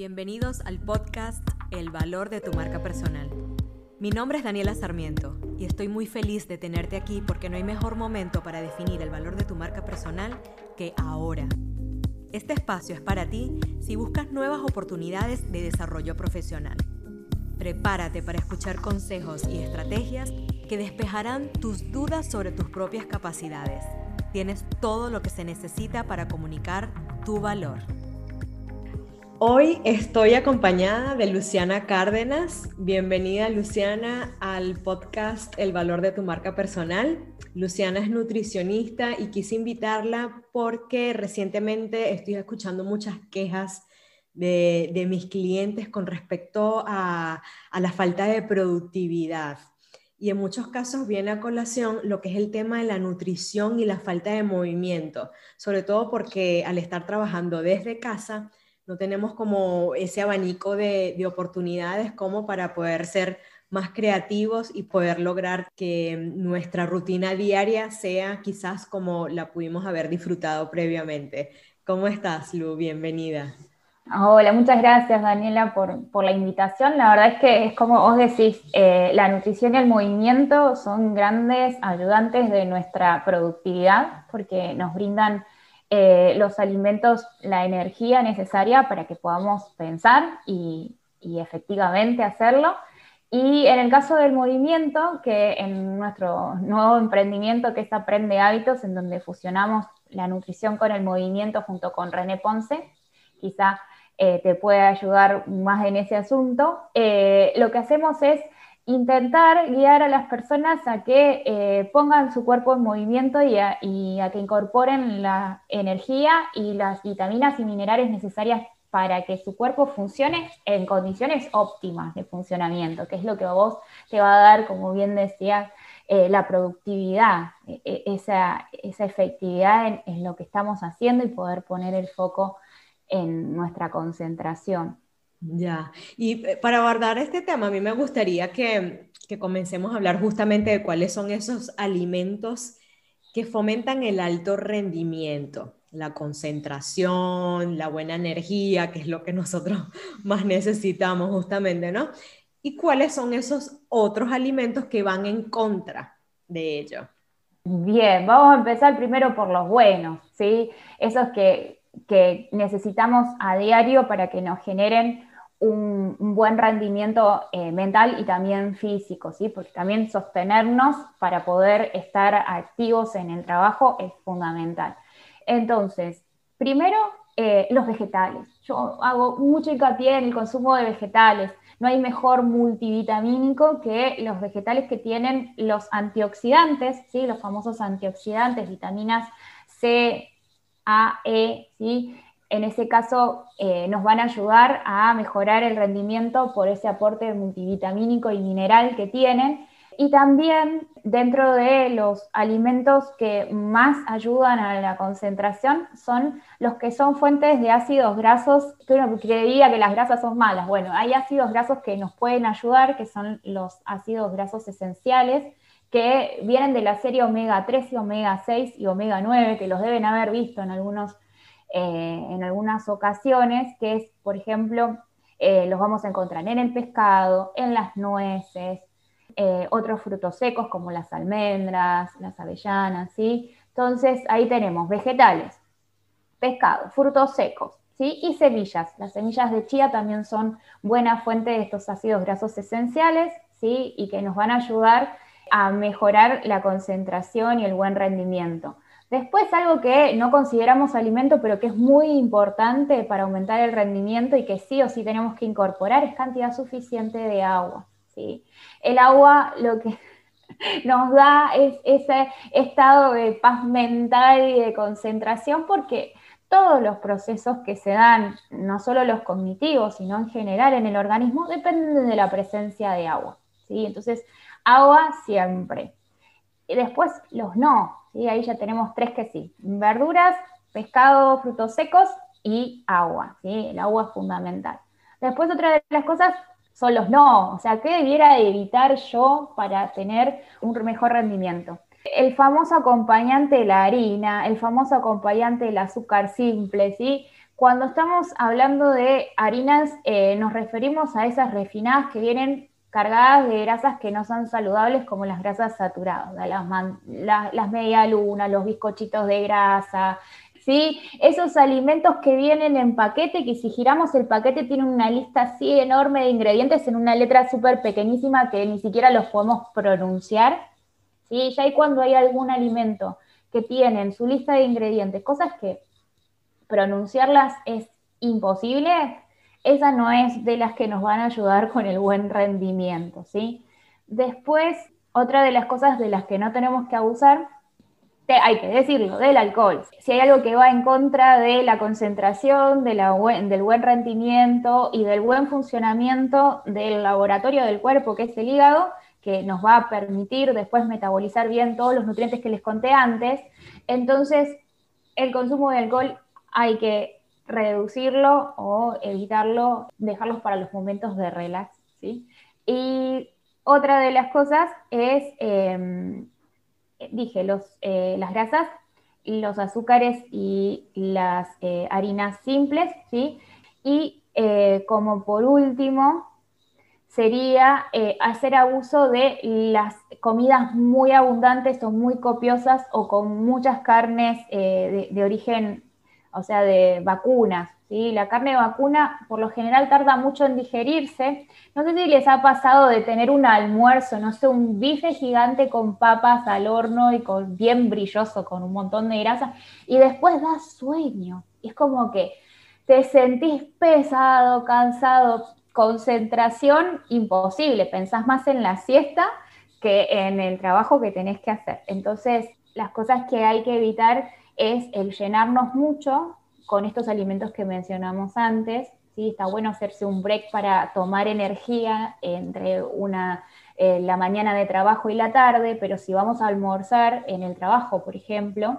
Bienvenidos al podcast El valor de tu marca personal. Mi nombre es Daniela Sarmiento y estoy muy feliz de tenerte aquí porque no hay mejor momento para definir el valor de tu marca personal que ahora. Este espacio es para ti si buscas nuevas oportunidades de desarrollo profesional. Prepárate para escuchar consejos y estrategias que despejarán tus dudas sobre tus propias capacidades. Tienes todo lo que se necesita para comunicar tu valor. Hoy estoy acompañada de Luciana Cárdenas. Bienvenida Luciana al podcast El valor de tu marca personal. Luciana es nutricionista y quise invitarla porque recientemente estoy escuchando muchas quejas de, mis clientes con respecto a, a la falta de productividad. Y en muchos casos viene a colación lo que es el tema de la nutrición y la falta de movimiento, sobre todo porque al estar trabajando desde casa, no tenemos como ese abanico de, oportunidades como para poder ser más creativos y poder lograr que nuestra rutina diaria sea quizás como la pudimos haber disfrutado previamente. ¿Cómo estás, Lu? Bienvenida. Hola, muchas gracias Daniela por, la invitación. La verdad es que es como vos decís, eh, la nutrición y el movimiento son grandes ayudantes de nuestra productividad porque nos brindan eh, los alimentos la energía necesaria para que podamos pensar y, efectivamente hacerlo. Y en el caso del movimiento, que en nuestro nuevo emprendimiento que es Aprende Hábitos, en donde fusionamos la nutrición con el movimiento junto con René Ponce, quizá eh, te puede ayudar más en ese asunto, eh, lo que hacemos es intentar guiar a las personas a que eh, pongan su cuerpo en movimiento y a, que incorporen la energía y las vitaminas y minerales necesarias para que su cuerpo funcione en condiciones óptimas de funcionamiento, que es lo que a vos te va a dar, como bien decías, eh, la productividad, e, e, esa, efectividad en, en lo que estamos haciendo y poder poner el foco en nuestra concentración. Ya, y eh, para abordar este tema, a mí me gustaría que, que comencemos a hablar justamente de cuáles son esos alimentos que fomentan el alto rendimiento, la concentración, la buena energía, que es lo que nosotros más necesitamos justamente, ¿no? Y cuáles son esos otros alimentos que van en contra de ello. Bien, vamos a empezar primero por los buenos, ¿sí? Esos que, que necesitamos a diario para que nos generen un, buen rendimiento eh, mental y también físico, ¿sí? porque también sostenernos para poder estar activos en el trabajo es fundamental. Entonces, primero, eh, los vegetales. Yo hago mucho hincapié en el consumo de vegetales. No hay mejor multivitamínico que los vegetales que tienen los antioxidantes, ¿sí? los famosos antioxidantes, vitaminas C, A, E, ¿sí? En ese caso eh, nos van a ayudar a mejorar el rendimiento por ese aporte multivitamínico y mineral que tienen. Y también dentro de los alimentos que más ayudan a la concentración son los que son fuentes de ácidos grasos, que uno creería que las grasas son malas. Bueno, hay ácidos grasos que nos pueden ayudar, que son los ácidos grasos esenciales, que vienen de la serie omega 3 y omega 6 y omega 9, que los deben haber visto en algunos eh, en algunas ocasiones, que es, por ejemplo, eh, los vamos a encontrar en el pescado, en las nueces, eh, otros frutos secos como las almendras, las avellanas, ¿sí? Entonces ahí tenemos vegetales, pescado, frutos secos, ¿sí? Y semillas. Las semillas de chía también son buena fuente de estos ácidos grasos esenciales, ¿sí? Y que nos van a ayudar a mejorar la concentración y el buen rendimiento. Después, algo que no consideramos alimento, pero que es muy importante para aumentar el rendimiento y que sí o sí tenemos que incorporar, es cantidad suficiente de agua. ¿sí? El agua lo que nos da es ese estado de paz mental y de concentración porque todos los procesos que se dan, no solo los cognitivos, sino en general en el organismo, dependen de la presencia de agua. ¿sí? Entonces, agua siempre. Y después los no, Ahí ya tenemos tres que sí. Verduras, pescado, frutos secos y agua, ¿sí? El agua es fundamental. Después otra de las cosas son los no, o sea, ¿qué debiera evitar yo para tener un mejor rendimiento? El famoso acompañante de la harina, el famoso acompañante del azúcar simple, ¿sí? Cuando estamos hablando de harinas, eh, nos referimos a esas refinadas que vienen cargadas de grasas que no son saludables, como las grasas saturadas, las, las medialunas, los bizcochitos de grasa, ¿sí? Esos alimentos que vienen en paquete, que si giramos el paquete tiene una lista así enorme de ingredientes en una letra súper pequeñísima que ni siquiera los podemos pronunciar, ¿sí? Ya hay cuando hay algún alimento que tiene en su lista de ingredientes cosas que pronunciarlas es imposible, esa no es de las que nos van a ayudar con el buen rendimiento, ¿sí? Después, otra de las cosas de las que no tenemos que abusar hay que decirlo, del alcohol. Si hay algo que va en contra de la concentración, del buen rendimiento y del buen funcionamiento del laboratorio del cuerpo, que es el hígado, que nos va a permitir después metabolizar bien todos los nutrientes que les conté antes, entonces el consumo de alcohol hay que reducirlo o evitarlo, dejarlos para los momentos de relax. Y otra de las cosas es... Em, dije, los, eh, las grasas, los azúcares y las eh, harinas simples, ¿sí? Y eh, como por último, sería hacer abuso de las comidas muy abundantes o muy copiosas o con muchas carnes de origen, o sea, de vacunas, la carne de vacuna por lo general tarda mucho en digerirse. No sé si les ha pasado de tener un almuerzo, no sé, un bife gigante con papas al horno y con bien brilloso, con un montón de grasa, y después da sueño. Es como que te sentís pesado, cansado, concentración imposible. Pensás más en la siesta que en el trabajo que tenés que hacer. Entonces, las cosas que hay que evitar es el llenarnos mucho, con estos alimentos que mencionamos antes. ¿sí? Está bueno hacerse un break para tomar energía entre una, eh, la mañana de trabajo y la tarde, pero si vamos a almorzar en el trabajo, por ejemplo.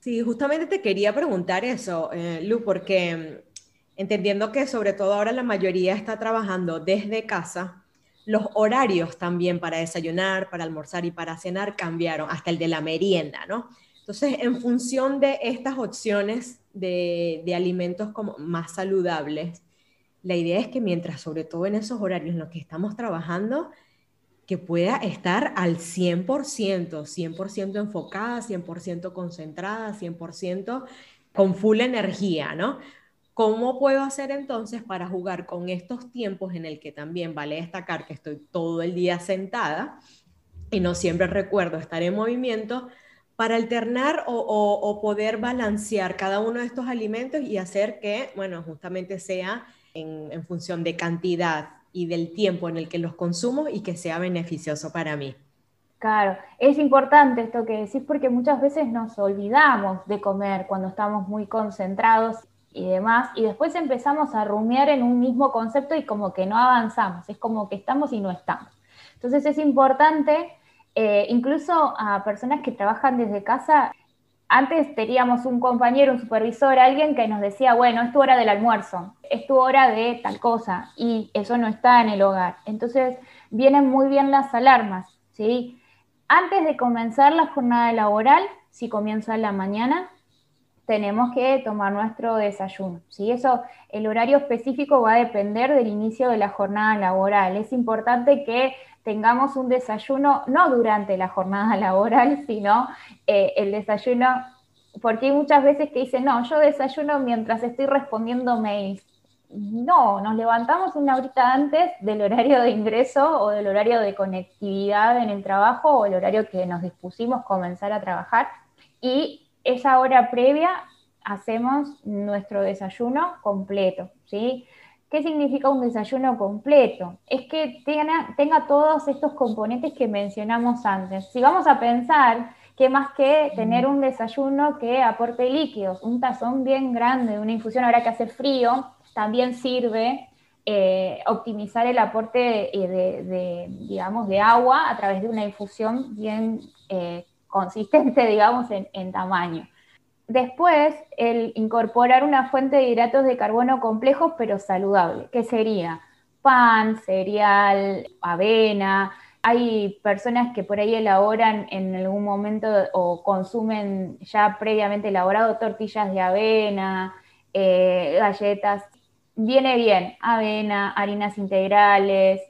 Sí, justamente te quería preguntar eso, eh, Lu, porque mm, entendiendo que sobre todo ahora la mayoría está trabajando desde casa, los horarios también para desayunar, para almorzar y para cenar cambiaron, hasta el de la merienda, ¿no? Entonces, en función de estas opciones de, alimentos como más saludables, la idea es que mientras, sobre todo en esos horarios en los que estamos trabajando, que pueda estar al 100%, 100% enfocada, 100% concentrada, 100% con full energía, ¿no? ¿Cómo puedo hacer entonces para jugar con estos tiempos en el que también vale destacar que estoy todo el día sentada y no siempre recuerdo estar en movimiento? Para alternar o, poder balancear cada uno de estos alimentos y hacer que, bueno, justamente sea en, función de cantidad y del tiempo en el que los consumo y que sea beneficioso para mí. Claro, es importante esto que decís porque muchas veces nos olvidamos de comer cuando estamos muy concentrados y demás, y después empezamos a rumiar en un mismo concepto y como que no avanzamos, es como que estamos y no estamos. Entonces es importante eh, incluso a personas que trabajan desde casa. Antes teníamos un compañero, un supervisor, alguien que nos decía, bueno, es tu hora del almuerzo, es tu hora de tal cosa, y eso no está en el hogar. Entonces, vienen muy bien las alarmas, ¿sí? Antes de comenzar la jornada laboral, si comienza en la mañana, tenemos que tomar nuestro desayuno. ¿sí? Eso, el horario específico va a depender del inicio de la jornada laboral. Es importante que tengamos un desayuno no durante la jornada laboral, sino eh, el desayuno, porque hay muchas veces que dicen, no, yo desayuno mientras estoy respondiendo mails. No, nos levantamos una horita antes del horario de ingreso o del horario de conectividad en el trabajo o el horario que nos dispusimos comenzar a trabajar y esa hora previa hacemos nuestro desayuno completo, ¿sí? ¿Qué significa un desayuno completo? Es que tenga, todos estos componentes que mencionamos antes. Si vamos a pensar que más que tener un desayuno que aporte líquidos, un tazón bien grande, una infusión ahora que hace frío, también sirve eh, optimizar el aporte de, digamos, de agua a través de una infusión bien eh, consistente, digamos, en tamaño. Después, el incorporar una fuente de hidratos de carbono complejos pero saludable, que sería pan, cereal, avena, Hay personas que por ahí elaboran en algún momento o consumen ya previamente elaborado tortillas de avena, eh, galletas. Viene bien, avena, harinas integrales,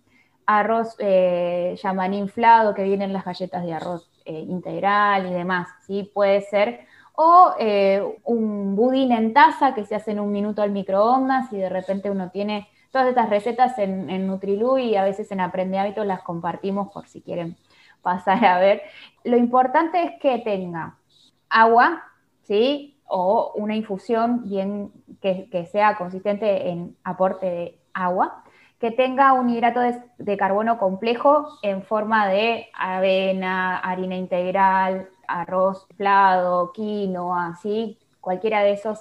arroz eh, inflado, que vienen las galletas de arroz eh, integral y demás, ¿sí? Puede ser. O eh, un budín en taza que se hace en un minuto al microondas y de repente uno tiene todas estas recetas en, en Nutrilu y a veces en Aprende Hábitos las compartimos por si quieren pasar a ver. Lo importante es que tenga agua, ¿sí? O una infusión bien que, que sea consistente en aporte de agua que tenga un hidrato de, carbono complejo en forma de avena, harina integral, arroz plado, quinoa, así, cualquiera de esos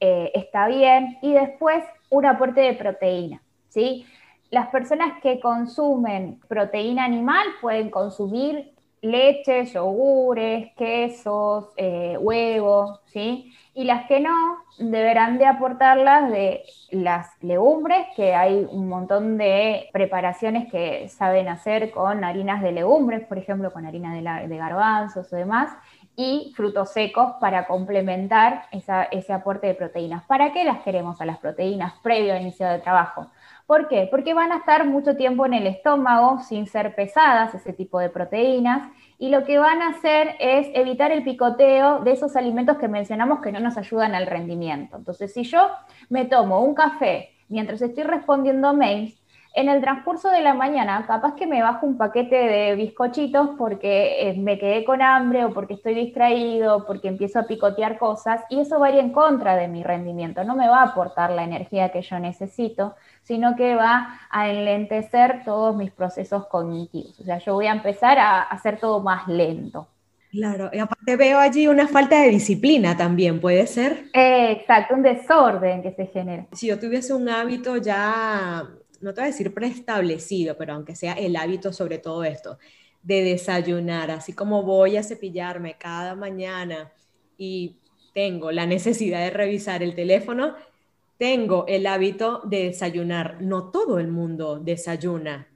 eh, está bien. Y después un aporte de proteína, ¿sí? Las personas que consumen proteína animal pueden consumir leche, yogures, quesos, eh, huevos, ¿sí? Y las que no, deberán de aportarlas de las legumbres, que hay un montón de preparaciones que saben hacer con harinas de legumbres, por ejemplo, con harina de, de garbanzos o demás, y frutos secos para complementar ese aporte de proteínas. ¿Para qué las queremos a las proteínas previo al inicio del trabajo? ¿Por qué? Porque van a estar mucho tiempo en el estómago sin ser pesadas ese tipo de proteínas y lo que van a hacer es evitar el picoteo de esos alimentos que mencionamos que no nos ayudan al rendimiento. Entonces, si yo me tomo un café mientras estoy respondiendo mails, en el transcurso de la mañana, capaz que me bajo un paquete de bizcochitos porque eh, me quedé con hambre o porque estoy distraído, porque empiezo a picotear cosas y eso va a ir en contra de mi rendimiento, no me va a aportar la energía que yo necesito, sino que va a enlentecer todos mis procesos cognitivos. O sea, yo voy a empezar a hacer todo más lento. Claro, y aparte veo allí una falta de disciplina también, ¿puede ser? exacto, un desorden que se genera. Si yo tuviese un hábito ya no te voy a decir preestablecido, pero aunque sea el hábito sobre todo esto, de desayunar, así como voy a cepillarme cada mañana y tengo la necesidad de revisar el teléfono, tengo el hábito de desayunar. No todo el mundo desayuna.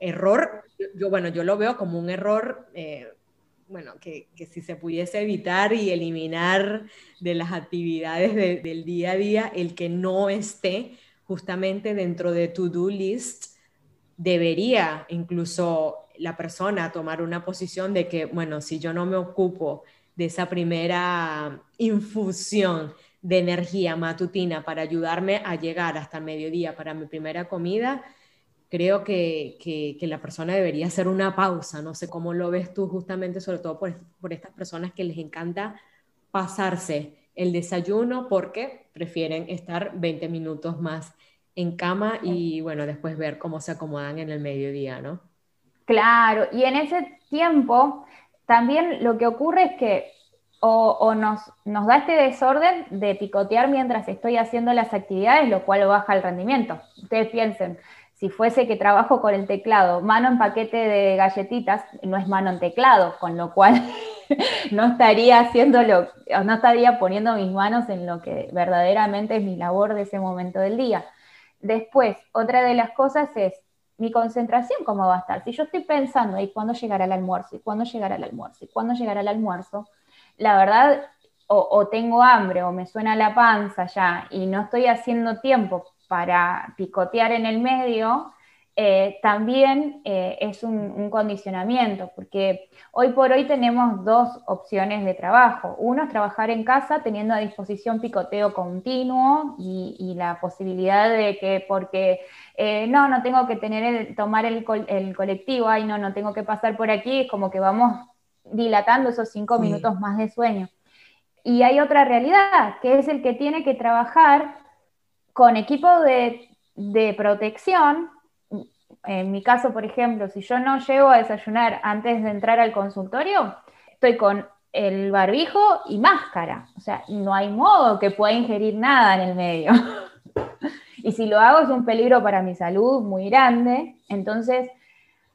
Error, yo, bueno, yo lo veo como un error, eh, bueno, que, si se pudiese evitar y eliminar de las actividades del día a día el que no esté justamente dentro de to-do list, debería incluso la persona tomar una posición de que, bueno, si yo no me ocupo de esa primera infusión de energía matutina para ayudarme a llegar hasta el mediodía para mi primera comida, creo que, que, la persona debería hacer una pausa. No sé cómo lo ves tú justamente, sobre todo por, por estas personas que les encanta pasarse el desayuno porque prefieren estar 20 minutos más en cama y bueno, después ver cómo se acomodan en el mediodía, ¿no? Claro, y en ese tiempo también lo que ocurre es que o, nos, nos, da este desorden de picotear mientras estoy haciendo las actividades, lo cual baja el rendimiento. Ustedes piensen, si fuese que trabajo con el teclado, mano en paquete de galletitas, no es mano en teclado, con lo cual no estaría haciéndolo, no estaría poniendo mis manos en lo que verdaderamente es mi labor de ese momento del día. Después, otra de las cosas es mi concentración, cómo va a estar. Si yo estoy pensando, ¿y cuándo llegará el almuerzo? ¿Y cuándo llegará el almuerzo? ¿Y cuándo llegará el almuerzo? La verdad, o, tengo hambre o me suena la panza ya y no estoy haciendo tiempo para picotear en el medio, eh, también eh, es un, condicionamiento, porque hoy por hoy tenemos dos opciones de trabajo. Uno es trabajar en casa teniendo a disposición picoteo continuo y, la posibilidad de que porque eh, no, no tengo que tener tomar el, colectivo, ay no, no tengo que pasar por aquí, es como que vamos dilatando esos cinco minutos más de sueño. Y hay otra realidad, que es el que tiene que trabajar con equipo de, protección en mi caso, por ejemplo, si yo no llego a desayunar antes de entrar al consultorio, estoy con el barbijo y máscara. O sea, no hay modo que pueda ingerir nada en el medio. y si lo hago es un peligro para mi salud muy grande. Entonces,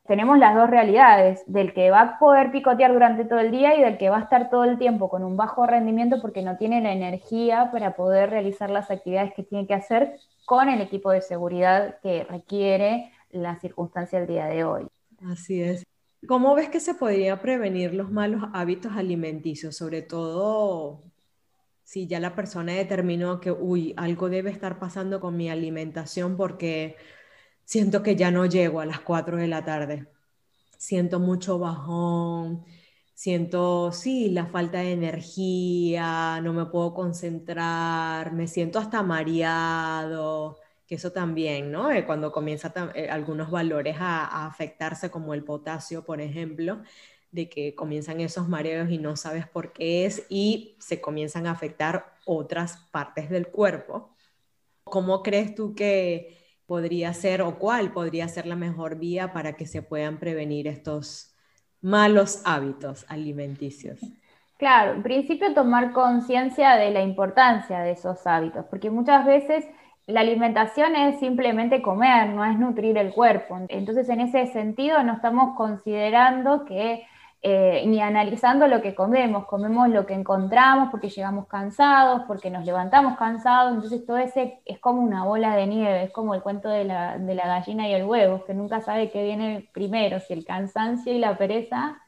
tenemos las dos realidades, del que va a poder picotear durante todo el día y del que va a estar todo el tiempo con un bajo rendimiento porque no tiene la energía para poder realizar las actividades que tiene que hacer con el equipo de seguridad que requiere la circunstancia del día de hoy. Así es. ¿Cómo ves que se podría prevenir los malos hábitos alimenticios, sobre todo si ya la persona determinó que, uy, algo debe estar pasando con mi alimentación porque siento que ya no llego a las 4 de la tarde? Siento mucho bajón, siento, sí, la falta de energía, no me puedo concentrar, me siento hasta mareado que eso también, ¿no? Eh, cuando comienza eh, algunos valores a, afectarse, como el potasio, por ejemplo, de que comienzan esos mareos y no sabes por qué es y se comienzan a afectar otras partes del cuerpo. ¿Cómo crees tú que podría ser o cuál podría ser la mejor vía para que se puedan prevenir estos malos hábitos alimenticios? Claro, en principio tomar conciencia de la importancia de esos hábitos, porque muchas veces la alimentación es simplemente comer, no es nutrir el cuerpo. Entonces, en ese sentido, no estamos considerando que eh, ni analizando lo que comemos, comemos lo que encontramos porque llegamos cansados, porque nos levantamos cansados, entonces todo ese es como una bola de nieve, es como el cuento de la, gallina y el huevo, que nunca sabe qué viene primero, si el cansancio y la pereza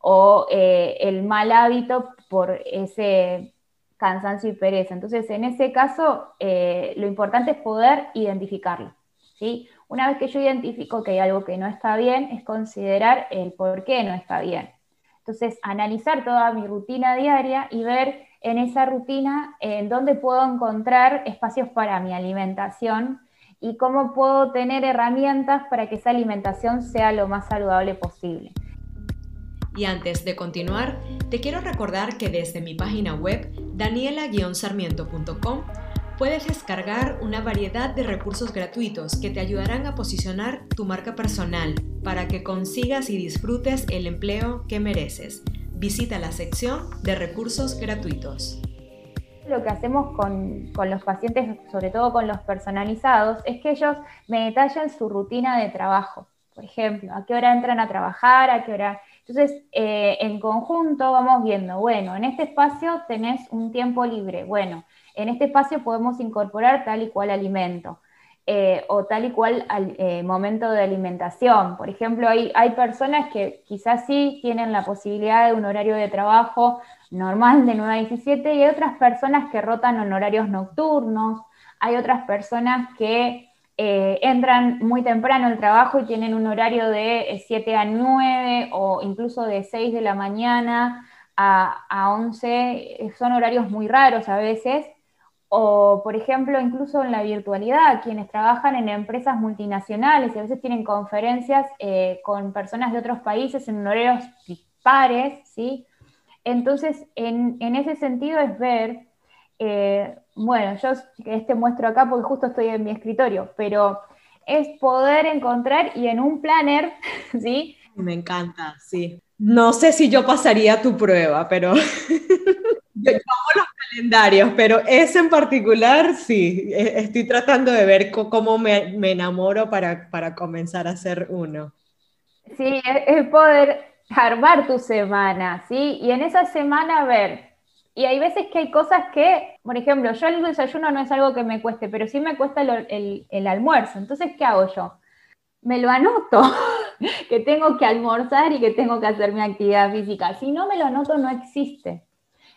o eh, el mal hábito por ese cansancio y pereza. Entonces, en ese caso, eh, lo importante es poder identificarlo. ¿sí? Una vez que yo identifico que hay algo que no está bien, es considerar el por qué no está bien. Entonces, analizar toda mi rutina diaria y ver en esa rutina en dónde puedo encontrar espacios para mi alimentación y cómo puedo tener herramientas para que esa alimentación sea lo más saludable posible. Y antes de continuar, te quiero recordar que desde mi página web daniela-sarmiento.com puedes descargar una variedad de recursos gratuitos que te ayudarán a posicionar tu marca personal para que consigas y disfrutes el empleo que mereces. Visita la sección de recursos gratuitos. Lo que hacemos con, con, los pacientes, sobre todo con los personalizados, es que ellos me detallen su rutina de trabajo. Por ejemplo, a qué hora entran a trabajar, a qué hora entonces, eh, en conjunto vamos viendo, bueno, en este espacio tenés un tiempo libre, bueno, en este espacio podemos incorporar tal y cual alimento. Eh, o tal y cual eh, momento de alimentación. Por ejemplo, hay, hay personas que quizás sí tienen la posibilidad de un horario de trabajo normal de 9 a 17 y hay otras personas que rotan en horarios nocturnos, hay otras personas que eh, entran muy temprano al trabajo y tienen un horario de 7 eh, a 9 o incluso de 6 de la mañana a, a 11, eh, son horarios muy raros a veces. O, por ejemplo, incluso en la virtualidad, quienes trabajan en empresas multinacionales y a veces tienen conferencias con personas de otros países en horarios dispares, ¿sí? Entonces, en, en ese sentido es ver eh, bueno, yo este muestro acá porque justo estoy en mi escritorio, pero es poder encontrar y en un planner, ¿sí? Me encanta, sí. No sé si yo pasaría tu prueba, pero yo amo los calendarios, pero ese en particular sí, e, estoy tratando de ver cómo me, me enamoro para, para, comenzar a hacer uno. Sí, es poder armar tu semana, ¿sí? Y en esa semana ver y hay veces que hay cosas que, por ejemplo, yo el desayuno no es algo que me cueste, pero sí me cuesta el, almuerzo. Entonces, ¿qué hago yo? Me lo anoto, que tengo que almorzar y que tengo que hacer mi actividad física. Si no me lo anoto, no existe.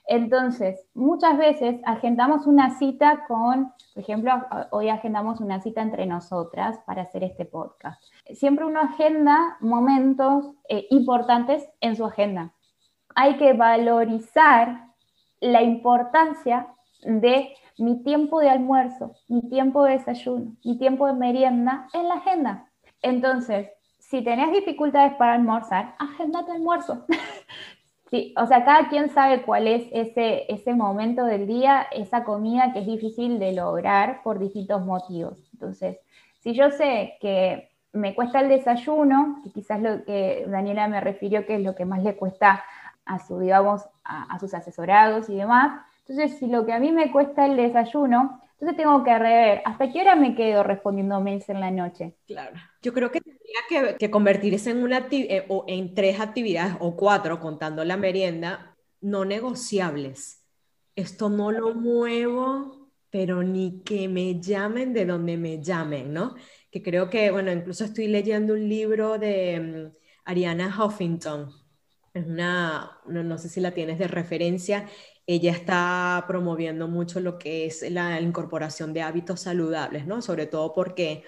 Entonces, muchas veces agendamos una cita con, por ejemplo, hoy agendamos una cita entre nosotras para hacer este podcast. Siempre uno agenda momentos eh, importantes en su agenda. Hay que valorizar la importancia de mi tiempo de almuerzo, mi tiempo de desayuno, mi tiempo de merienda en la agenda. Entonces, si tenés dificultades para almorzar, agenda tu almuerzo. sí, o sea, cada quien sabe cuál es ese, ese momento del día, esa comida que es difícil de lograr por distintos motivos. Entonces, si yo sé que me cuesta el desayuno, que quizás lo que Daniela me refirió que es lo que más le cuesta a su, digamos, a, sus asesorados y demás. Entonces, si lo que a mí me cuesta el desayuno, entonces tengo que rever, ¿hasta qué hora me quedo respondiendo mails en la noche? Claro. Yo creo que tendría que, convertirse en una eh, o en tres actividades o cuatro, contando la merienda, no negociables. Esto no lo muevo pero ni que me llamen de donde me llamen, ¿no? Que creo que, bueno, incluso estoy leyendo un libro de mm, Ariana Huffington, es una, no, sé si la tienes de referencia, ella está promoviendo mucho lo que es la incorporación de hábitos saludables, ¿no? Sobre todo porque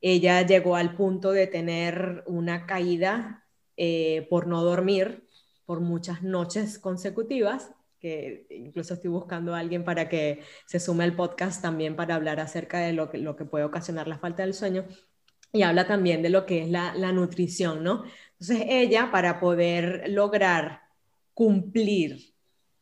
ella llegó al punto de tener una caída eh, por no dormir por muchas noches consecutivas que incluso estoy buscando a alguien para que se sume al podcast también para hablar acerca de lo que, lo que puede ocasionar la falta del sueño. Y habla también de lo que es la, la nutrición, ¿no? Entonces ella, para poder lograr cumplir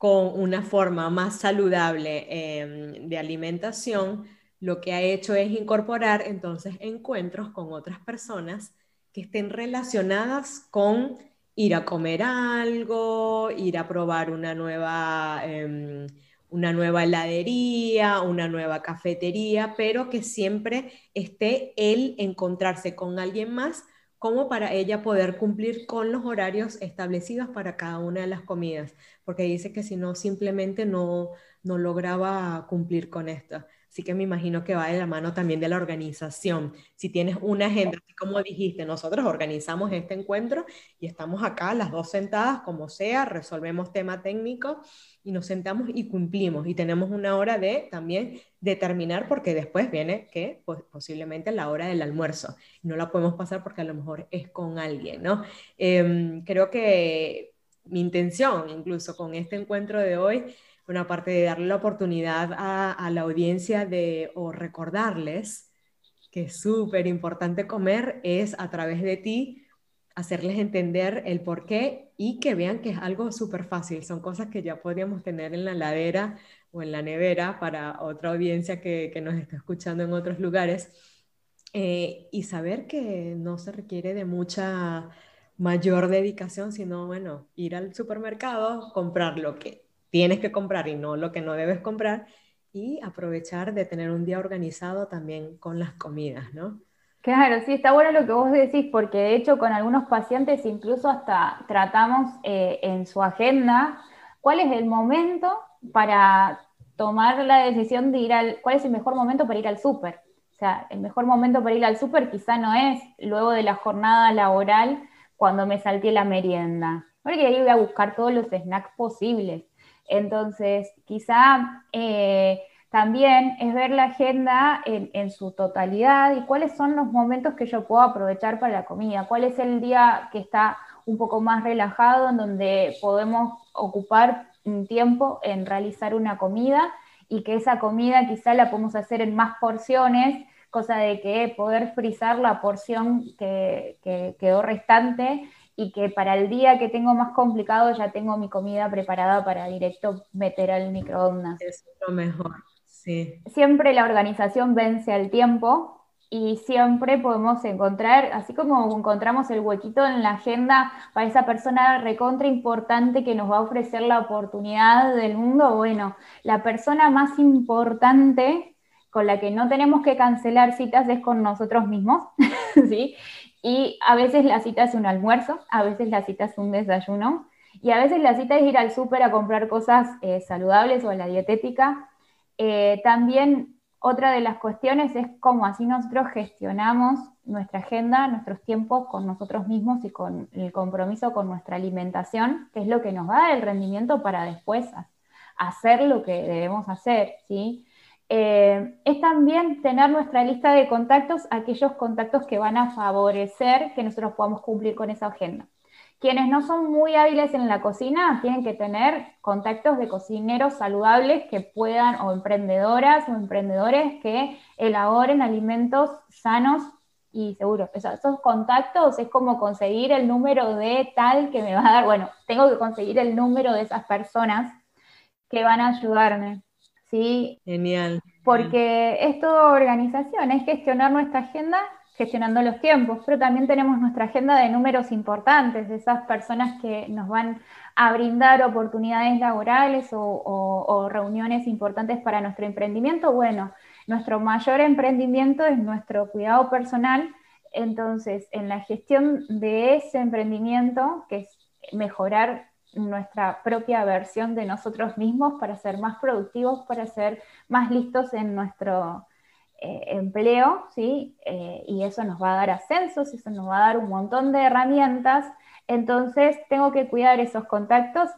con una forma más saludable em, de alimentación, lo que ha hecho es incorporar entonces encuentros con otras personas que estén relacionadas con ir a comer algo, ir a probar una nueva, em, una nueva heladería, una nueva cafetería, pero que siempre esté él encontrarse con alguien más como para ella poder cumplir con los horarios establecidos para cada una de las comidas, porque dice que si no, simplemente no, no lograba cumplir con esto. Así que me imagino que va de la mano también de la organización. Si tienes una agenda, como dijiste, nosotros organizamos este encuentro y estamos acá las dos sentadas, como sea, resolvemos tema técnico y nos sentamos y cumplimos. Y tenemos una hora de también determinar, porque después viene que pues, posiblemente la hora del almuerzo. No la podemos pasar porque a lo mejor es con alguien, ¿no? Em, creo que mi intención, incluso con este encuentro de hoy, bueno, aparte de darle la oportunidad a, la audiencia de, o recordarles que es súper importante comer, es a través de ti hacerles entender el por qué y que vean que es algo súper fácil. Son cosas que ya podríamos tener en la ladera o en la nevera para otra audiencia que, nos está escuchando en otros lugares. Eh, y saber que no se requiere de mucha mayor dedicación, sino, bueno, ir al supermercado, comprar lo que tienes que comprar y no lo que no debes comprar y aprovechar de tener un día organizado también con las comidas, ¿no? Claro, sí, está bueno lo que vos decís, porque de hecho con algunos pacientes incluso hasta tratamos eh, en su agenda cuál es el momento para tomar la decisión de ir al, cuál es el mejor momento para ir al súper. O sea, el mejor momento para ir al súper quizá no es luego de la jornada laboral cuando me salté la merienda, porque ahí voy a buscar todos los snacks posibles. Entonces, quizá eh, también es ver la agenda en, su totalidad y cuáles son los momentos que yo puedo aprovechar para la comida, cuál es el día que está un poco más relajado, en donde podemos ocupar un tiempo en realizar una comida y que esa comida quizá la podemos hacer en más porciones, cosa de que poder frizar la porción que quedó restante y que para el día que tengo más complicado ya tengo mi comida preparada para directo meter al microondas. Es lo mejor, sí. Siempre la organización vence al tiempo y siempre podemos encontrar, así como encontramos el huequito en la agenda para esa persona recontra importante que nos va a ofrecer la oportunidad del mundo, bueno, la persona más importante con la que no tenemos que cancelar citas es con nosotros mismos, ¿sí? Y a veces la cita es un almuerzo, a veces la cita es un desayuno, y a veces la cita es ir al súper a comprar cosas eh, saludables o a la dietética. Eh, también otra de las cuestiones es cómo así nosotros gestionamos nuestra agenda, nuestros tiempos con nosotros mismos y con el compromiso con nuestra alimentación, que es lo que nos da el rendimiento para después hacer lo que debemos hacer, ¿sí? Eh, es también tener nuestra lista de contactos, aquellos contactos que van a favorecer que nosotros podamos cumplir con esa agenda. Quienes no son muy hábiles en la cocina tienen que tener contactos de cocineros saludables que puedan, o emprendedoras o emprendedores que elaboren alimentos sanos y seguros. esos contactos es como conseguir el número de tal que me va a dar, bueno, tengo que conseguir el número de esas personas que van a ayudarme. ¿Sí? Genial. Porque es toda organización, es gestionar nuestra agenda gestionando los tiempos, pero también tenemos nuestra agenda de números importantes, de esas personas que nos van a brindar oportunidades laborales o, reuniones importantes para nuestro emprendimiento. Bueno, nuestro mayor emprendimiento es nuestro cuidado personal, entonces en la gestión de ese emprendimiento, que es mejorar nuestra propia versión de nosotros mismos para ser más productivos, para ser más listos en nuestro eh, empleo, ¿sí? Eh, y eso nos va a dar ascensos, eso nos va a dar un montón de herramientas. Entonces, tengo que cuidar esos contactos.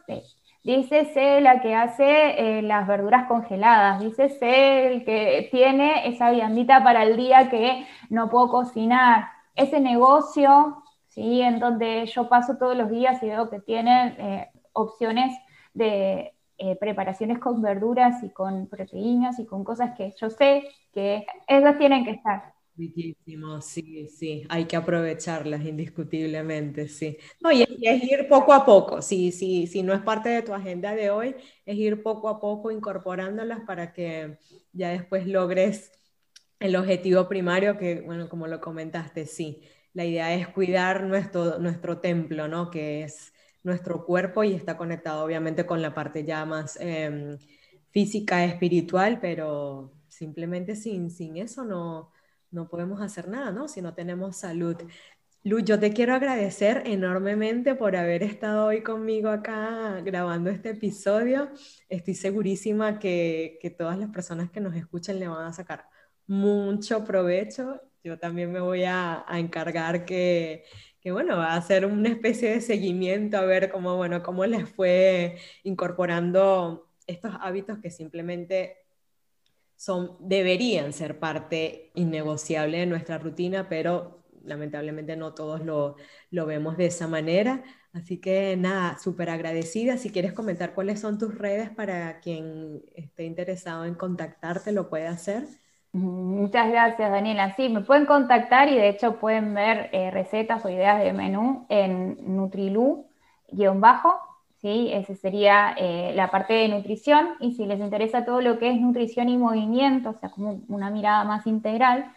Dícese la que hace eh, las verduras congeladas, dícese el que tiene esa viandita para el día que no puedo cocinar. Ese negocio, ¿sí? en donde yo paso todos los días y veo que tienen opciones de preparaciones con verduras y con proteínas y con cosas que yo sé que esas tienen que estar. Riquísimo, sí, sí, hay que aprovecharlas indiscutiblemente, sí. No, y es, ir poco a poco, sí, sí, sí, no es parte de tu agenda de hoy, es ir poco a poco incorporándolas para que ya después logres el objetivo primario que, bueno, como lo comentaste, sí, la idea es cuidar nuestro, nuestro templo, ¿no? Que es nuestro cuerpo y está conectado obviamente con la parte ya más eh, física, espiritual, pero Simplemente sin, sin eso no, no podemos hacer nada, ¿no? Si no tenemos salud. Lu, yo te quiero agradecer enormemente por haber estado hoy conmigo acá grabando este episodio. Estoy segurísima que, que todas las personas que nos escuchen le van a sacar mucho provecho. Yo también me voy a, encargar que, que, bueno, a hacer una especie de seguimiento a ver cómo, bueno, cómo les fue incorporando estos hábitos que simplemente son, deberían ser parte innegociable de nuestra rutina, pero lamentablemente no todos lo, lo vemos de esa manera. Así que nada, súper agradecida. Si quieres comentar cuáles son tus redes para quien esté interesado en contactarte, lo puede hacer. Muchas gracias, Daniela. Sí, me pueden contactar y de hecho pueden ver eh, recetas o ideas de menú en Nutrilu-bajo ¿sí? Esa sería eh, la parte de nutrición y si les interesa todo lo que es nutrición y movimiento, o sea, como una mirada más integral,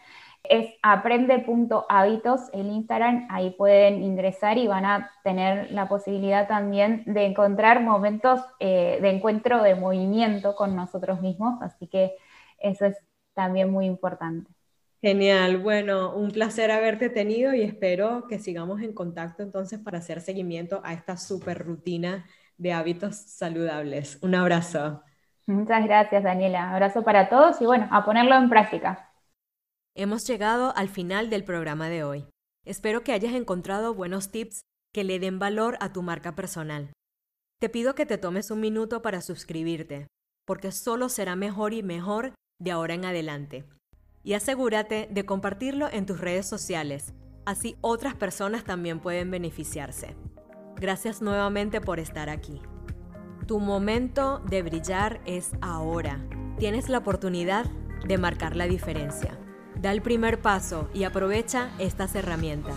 es aprende.hábitos el Instagram, ahí pueden ingresar y van a tener la posibilidad también de encontrar momentos eh, de encuentro de movimiento con nosotros mismos, así que eso es también muy importante. Genial, bueno, un placer haberte tenido y espero que sigamos en contacto entonces para hacer seguimiento a esta super rutina de hábitos saludables. Un abrazo. Muchas gracias, Daniela. Abrazo para todos y bueno, a ponerlo en práctica. Hemos llegado al final del programa de hoy. Espero que hayas encontrado buenos tips que le den valor a tu marca personal. Te pido que te tomes un minuto para suscribirte, porque solo será mejor y mejor de ahora en adelante. Y asegúrate de compartirlo en tus redes sociales, así otras personas también pueden beneficiarse. Gracias nuevamente por estar aquí. Tu momento de brillar es ahora. Tienes la oportunidad de marcar la diferencia. Da el primer paso y aprovecha estas herramientas.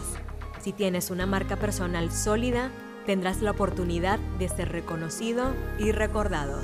Si tienes una marca personal sólida, tendrás la oportunidad de ser reconocido y recordado.